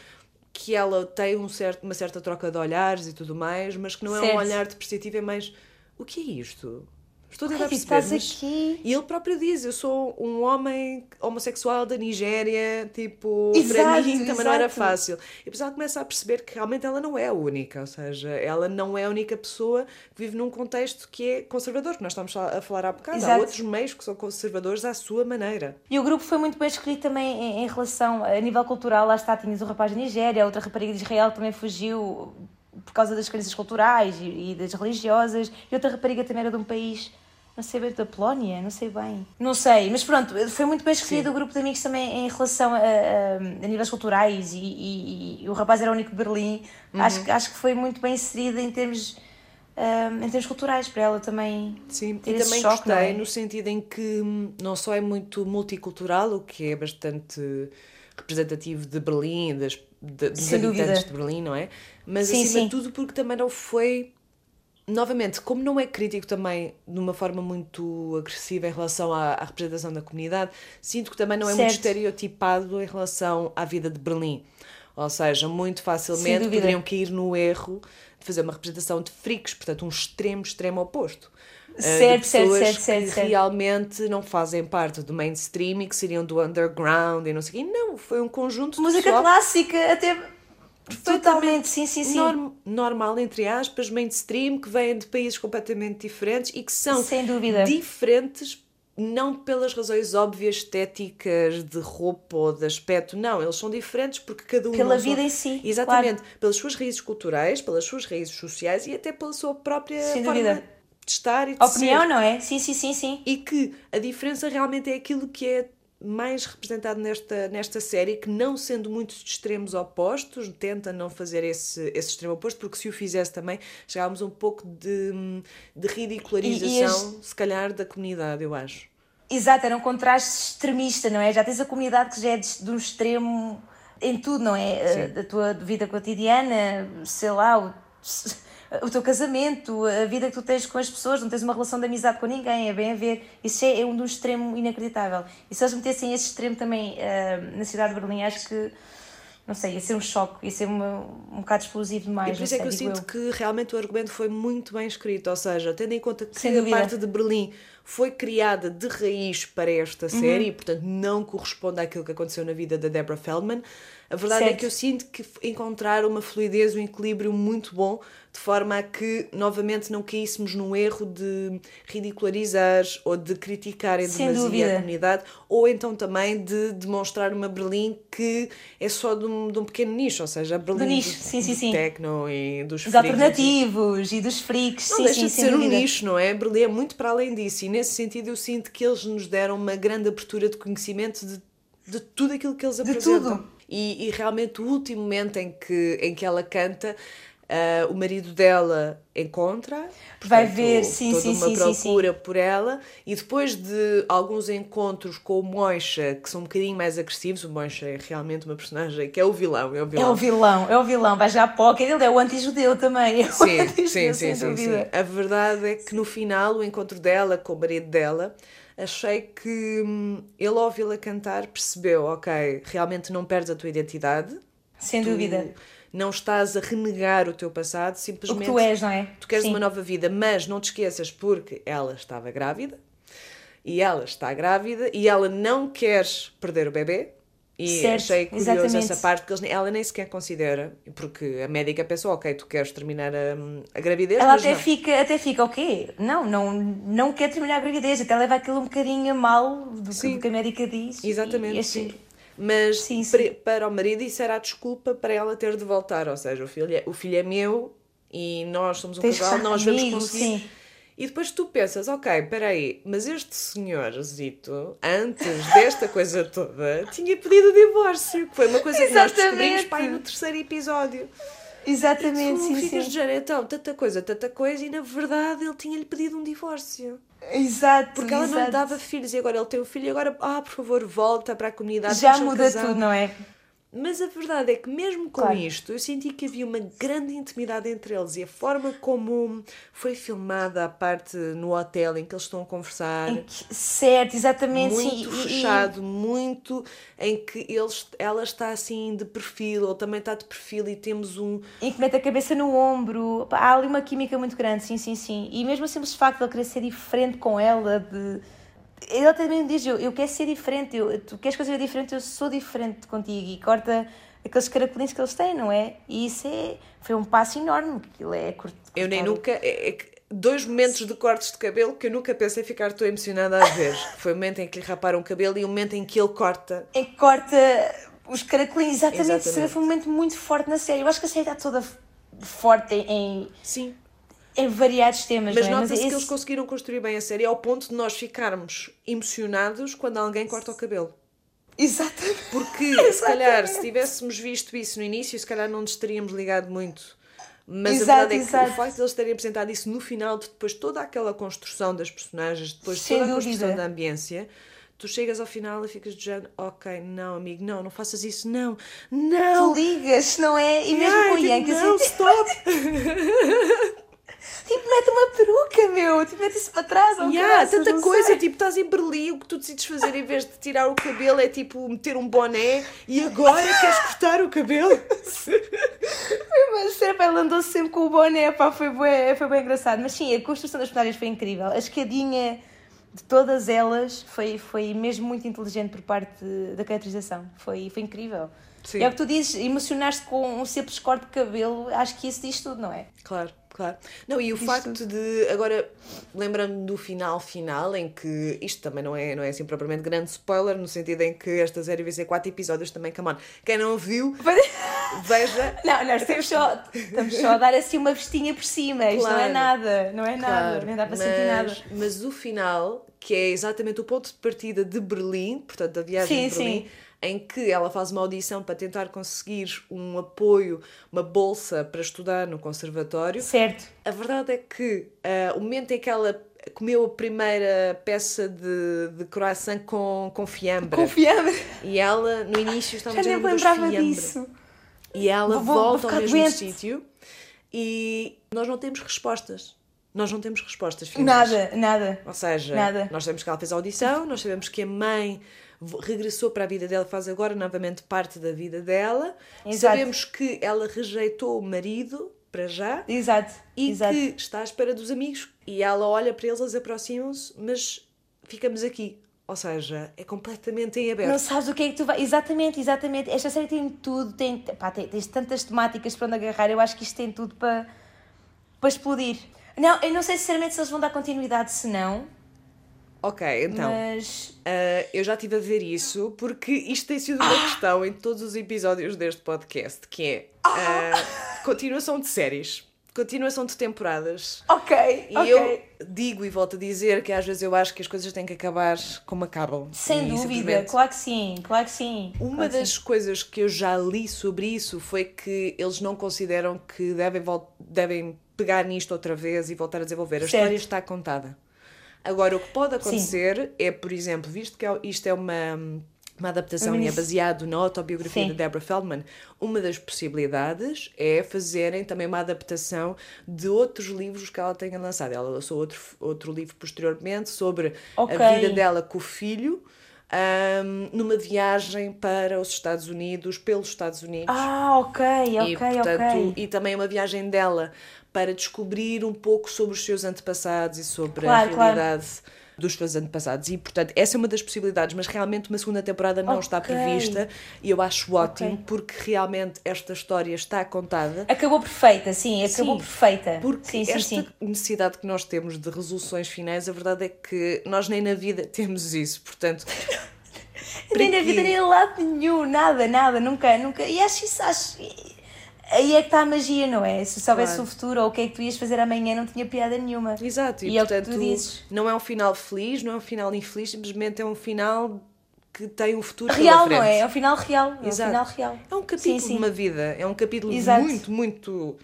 que ela tem um certo, uma certa troca de olhares e tudo mais, mas que não é um Certo. olhar depreciativo, é mais o que é isto? Estou a tentar perceber. aqui. E ele próprio diz: Eu sou um homem homossexual da Nigéria, tipo, para Exato, mim também não era exato. fácil. E depois ela começa a perceber que realmente ela não é a única, ou seja, ela não é a única pessoa que vive num contexto que é conservador, que nós estamos a falar há bocado. Há Exato. outros meios que são conservadores à sua maneira. E o grupo foi muito bem escolhido também em, em relação a nível cultural. Lá está, tinhas o rapaz da Nigéria, outra rapariga de Israel também fugiu por causa das crenças culturais e, e das religiosas, e outra rapariga também era de um país, não sei bem, da Polónia, não sei bem. Não sei, mas pronto, foi muito bem escolhido o grupo de amigos também em relação a, a, a níveis culturais e, e- e o rapaz era o único de Berlim. Uhum. Acho, que- acho que foi muito bem inserido em termos. ah, em termos culturais, para ela também Sim, ter e também choque, gostei é? no sentido em que hum, não só é muito multicultural, o que é bastante representativo de Berlim, das, de- dos Sem habitantes dúvida. de Berlim, não é? Mas Sim, acima sim. de tudo porque também não foi. Novamente, como não é crítico também de uma forma muito agressiva em relação à, à representação da comunidade, sinto que também não é muito Certo. estereotipado em relação à vida de Berlim. Ou seja, muito facilmente poderiam cair no erro fazer uma representação de freaks, portanto, um extremo, extremo oposto. Certo, de pessoas certo, certo, que certo. realmente não fazem parte do mainstream e que seriam do underground e não sei o quê. Não, foi um conjunto de Música clássica, até totalmente, sim, sim, sim. norm- normal, entre aspas, mainstream, que vêm de países completamente diferentes e que são Sem dúvida. diferentes não pelas razões óbvias estéticas de roupa ou de aspecto, não, eles são diferentes porque cada um Pela são- vida em si, Exatamente, pelas suas raízes culturais, pelas suas raízes sociais e até pela sua própria Sem forma dúvida. de estar e de Opinião, ser. não é? Sim, sim, sim, sim. E que a diferença realmente é aquilo que é mais representado nesta, nesta série, que não sendo muito de extremos opostos, tenta não fazer esse, esse extremo oposto, porque se o fizesse também, chegávamos a um pouco de, de ridicularização, se calhar, da comunidade, eu acho. Exato, era um contraste extremista, não é? Já tens a comunidade que já é de, de um extremo em tudo, não é? Sim. Da tua vida cotidiana, sei lá, o, o teu casamento, a vida que tu tens com as pessoas, não tens uma relação de amizade com ninguém, é bem a ver. Isso é, é um um extremo inacreditável. E se eles metessem esse extremo também ah, na cidade de Berlim, acho que, não sei, ia ser um choque, ia ser uma, um bocado explosivo demais. E por isso é que eu sinto que realmente o argumento foi muito bem escrito, ou seja, tendo em conta que a parte de Berlim foi criada de raiz para esta Uhum. série e, portanto, não corresponde àquilo que aconteceu na vida da Deborah Feldman. A verdade é Certo. que eu sinto que encontraram uma fluidez, um equilíbrio muito bom, de forma a que, novamente, não caíssemos num erro de ridicularizar ou de criticar em demasia a comunidade, ou então também de demonstrar uma Berlim que é só de um, de um pequeno nicho, ou seja, a Berlim nicho, do- sim, sim, do sim. techno e dos Dos alternativos e dos freaks, Não sim, deixa sim, de ser um dúvida. nicho, não é? Berlim é muito para além disso e nesse sentido eu sinto que eles nos deram uma grande abertura de conhecimento de, de tudo aquilo que eles apresentam. tudo. E, e realmente o último momento em que, em que ela canta, ah, o marido dela encontra, Vai portanto, ver, sim, toda sim, uma sim, sim, sim. procura por ela e depois de alguns encontros com o Moisha que são um bocadinho mais agressivos, o Moisha é realmente uma personagem que é o vilão, é o É vilão. o vilão, é o vilão, vai já a póquer, ele é o anti-judeu também. É o Sim, anti-judeu, sim, sim, sem sim, sim. A verdade é que no final, o encontro dela com o marido dela, achei que hum, ele ao ouvi-la cantar percebeu, ok, realmente não perdes a tua identidade. Sem tu dúvida. Não estás a renegar o teu passado, O simplesmente que tu és, não é? tu queres Sim. uma nova vida, mas não te esqueças porque ela estava grávida e ela está grávida e ela não quer perder o bebê. E Certo, achei curioso exatamente. essa parte, porque eles- ela nem sequer considera, porque a médica pensou, ok, tu queres terminar a, a gravidez, Ela até não. fica, até fica, o quê? Não, não, não quer terminar a gravidez, até leva aquilo um bocadinho a mal do, que, do que a médica diz. Exatamente, E sim. achei- Mas para, para o marido isso era a desculpa para ela ter de voltar, ou seja, o filho é, o filho é meu e nós somos um Tens casal, nós vamos comigo, conseguir. sim. E depois tu pensas, ok, espera aí, mas este senhorzito, antes desta coisa toda, tinha pedido o divórcio, que foi uma coisa que nós descobrimos Exatamente. pai, no terceiro episódio. Exatamente, sim, ficas sim. de género, então, tanta coisa, tanta coisa, e na verdade ele tinha-lhe pedido um divórcio. Exato, Porque ela não lhe exato. dava filhos e agora ele tem um filho e agora, ah, por favor, volta para a comunidade. Já muda tudo, não é? Mas a verdade é que mesmo com Claro. isto, eu senti que havia uma grande intimidade entre eles e a forma como foi filmada a parte no hotel em que eles estão a conversar. Que- certo, exatamente. Muito sim, e- e- fechado, muito em que eles, ela está assim de perfil, ele também está de perfil e temos um. em que mete a cabeça no ombro. Há ali uma química muito grande, sim, sim, sim. E mesmo o simples facto de ele querer ser diferente com ela, de. Ele também diz: Eu, eu quero ser diferente, eu, tu queres que eu seja diferente, eu sou diferente contigo. E corta aqueles caracolinhos que eles têm, não é? E isso é, foi um passo enorme, ele é. Eu nem nunca. É, é dois momentos de cortes de cabelo que eu nunca pensei ficar tão emocionada a ver. Foi o momento em que lhe raparam o cabelo e o momento em que ele corta. Em que corta os caracolinhos, exatamente. Exatamente. Foi um momento muito forte na série. Eu acho que a série está toda forte em, Sim. Em variados temas, Mas não é? nota-se que eles conseguiram construir bem a série ao ponto de nós ficarmos emocionados quando alguém corta o cabelo. Exatamente. Porque, se calhar, se tivéssemos visto isso no início, se calhar não nos teríamos ligado muito. Mas Exato, a verdade é que exato. o facto de eles terem apresentado isso no final, de depois toda aquela construção das personagens, depois de Sem toda a dúvida. construção da ambiência, tu chegas ao final e ficas género, ok, não, amigo, não, não faças isso, não, não. Tu ligas, não é? E mesmo Ai, com o Yankees. não, stop! Tipo, mete uma peruca, meu. Tipo, mete isso para trás. ou Yeah, caraças, tanta coisa, sei. tipo, estás em Berlim, o que tu decides fazer em vez de tirar o cabelo é tipo meter um boné e agora queres cortar o cabelo? Mas sempre ela andou sempre com o boné, pá, foi bem, foi bem engraçado. Mas sim, a construção das personagens foi incrível. A escadinha de todas elas foi, foi mesmo muito inteligente por parte da caracterização. Foi, foi incrível. Sim. É o que tu dizes, emocionaste com um simples corte de cabelo, acho que isso diz tudo, não é? Claro, claro. Não, e o Isto- facto de, agora, lembrando do final final, em que isto também não é, não é assim propriamente grande spoiler, no sentido em que esta série vai ser quatro episódios também, come on. Quem não viu, veja. Não, nós estamos só, estamos só a dar assim uma vestinha por cima, isto não é Claro. nada, não é nada, Claro, nem dá para mas, sentir nada. Mas o final, que é exatamente o ponto de partida de Berlim, portanto, da viagem Sim, de Berlim, sim. Em que ela faz uma audição para tentar conseguir um apoio, uma bolsa para estudar no conservatório. Certo. A verdade é que ah, o momento em que ela comeu a primeira peça de, de croissant com, com fiambre. Com fiambre. E ela, no início, estava Já nem me lembrava disso. E ela Vou- volta vou ao mesmo sítio e nós não temos respostas. Nós não temos respostas finais. Nada, nada. Ou seja, Nada. nós sabemos que ela fez a audição, nós sabemos que a mãe regressou para a vida dela, faz agora novamente parte da vida dela. Exato. Sabemos que ela rejeitou o marido para já. Exato. E exato. que está à espera dos amigos. E ela olha para eles, eles aproximam-se, mas ficamos aqui. Ou seja, é completamente em aberto. Não sabes o que é que tu vai. Exatamente, exatamente. Esta série tem tudo, tem, pá, tem, tens tantas temáticas para onde agarrar. Eu acho que isto tem tudo para, para explodir. Não, eu não sei sinceramente se eles vão dar continuidade, se não. Ok, então. Mas. ah, eu já estive a ver isso porque isto tem sido uma questão em todos os episódios deste podcast, que é ah, continuação de séries, continuação de temporadas. Ok, E ok. eu digo e volto a dizer que às vezes eu acho que as coisas têm que acabar como acabam. Sem E, dúvida, simplesmente, claro que sim, claro que sim. Uma claro das sim. coisas que eu já li sobre isso foi que eles não consideram que devem, devem pegar nisto outra vez e voltar a desenvolver. A Certo. história está contada. Agora, o que pode acontecer é, por exemplo, visto que é- isto é uma, uma adaptação e é baseado na autobiografia Sim. de Deborah Feldman, uma das possibilidades é fazerem também uma adaptação de outros livros que ela tenha lançado. Ela lançou outro, outro livro posteriormente sobre Ok. a vida dela com o filho. ahm, numa viagem para os Estados Unidos, pelos Estados Unidos. Ah, ok, ok, e, portanto, ok. e também uma viagem dela para descobrir um pouco sobre os seus antepassados e sobre Claro, a claro. realidade dos seus antepassados. E, portanto, essa é uma das possibilidades, mas realmente uma segunda temporada não está Ok. prevista e eu acho ótimo Ok. porque realmente esta história está contada. Acabou perfeita, sim, acabou Sim, perfeita. Porque sim, sim, esta necessidade que nós temos de resoluções finais, a verdade é que nós nem na vida temos isso. Portanto, Nem na vida, nem em lado nenhum, nada, nada, nunca, nunca. E acho isso, acho. Aí é que está a magia, não é? Se soubesse Claro. o futuro ou o que é que tu ias fazer amanhã, não tinha piada nenhuma. Exato, e, E é portanto tu dizes. não é um final feliz, não é um final infeliz, simplesmente é um final que tem um futuro Real, não é? É um final real. É um Exato. final real. É um capítulo Sim, de sim. uma vida, é um capítulo Exato. muito, muito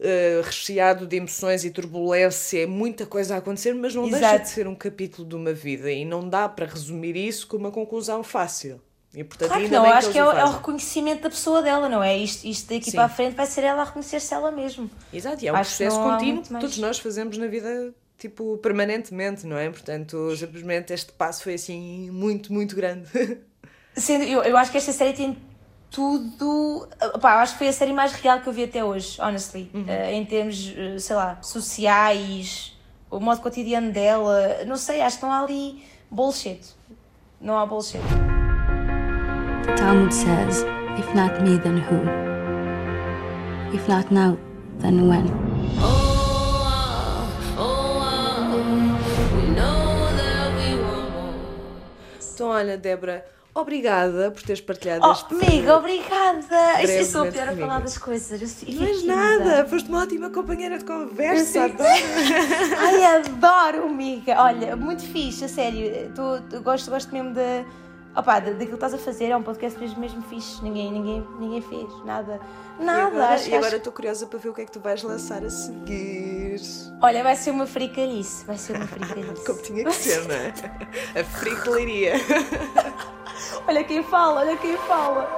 eh, recheado de emoções e turbulência, é muita coisa a acontecer, mas não deixa Exato. de ser um capítulo de uma vida e não dá para resumir isso com uma conclusão fácil. E, portanto, Claro que não, acho eles que é o é o reconhecimento da pessoa dela, não é? Isto, isto daqui Sim. para a frente vai ser ela a reconhecer-se ela mesmo. Exato, e é um Acho que processo contínuo que todos nós fazemos na vida, tipo, permanentemente, não é? Portanto, simplesmente este passo foi assim muito, muito grande. Sendo, eu, eu acho que esta série tem tudo. Pá, acho que foi a série mais real que eu vi até hoje, honestly. Uhum. Eh, em termos, eh, sei lá, sociais, o modo cotidiano dela. Não sei, acho que não há ali bullshit. Não há bullshit. Talmud says, if not me, then who? If not now, then when? Então, olha, Débora, obrigada por teres partilhado Oh, este. amiga, obrigada! Eu a momento pior a falar das coisas. Não és nada, foste uma ótima companheira de conversa. Adoro. Ai, adoro, amiga. Olha, muito fixe, a sério. Tu, tu gosto, gosto mesmo de. Opa, da- daquilo que estás a fazer, é um podcast mesmo, mesmo fixe. Ninguém, ninguém, ninguém fez, nada. Nada, e agora, acho, e agora acho- estou curiosa para ver o que é que tu vais lançar a seguir. Olha, vai ser uma fricarice. Vai ser uma fricarice. Como tinha que ser, não é? A fricleiria. olha quem fala, olha quem fala.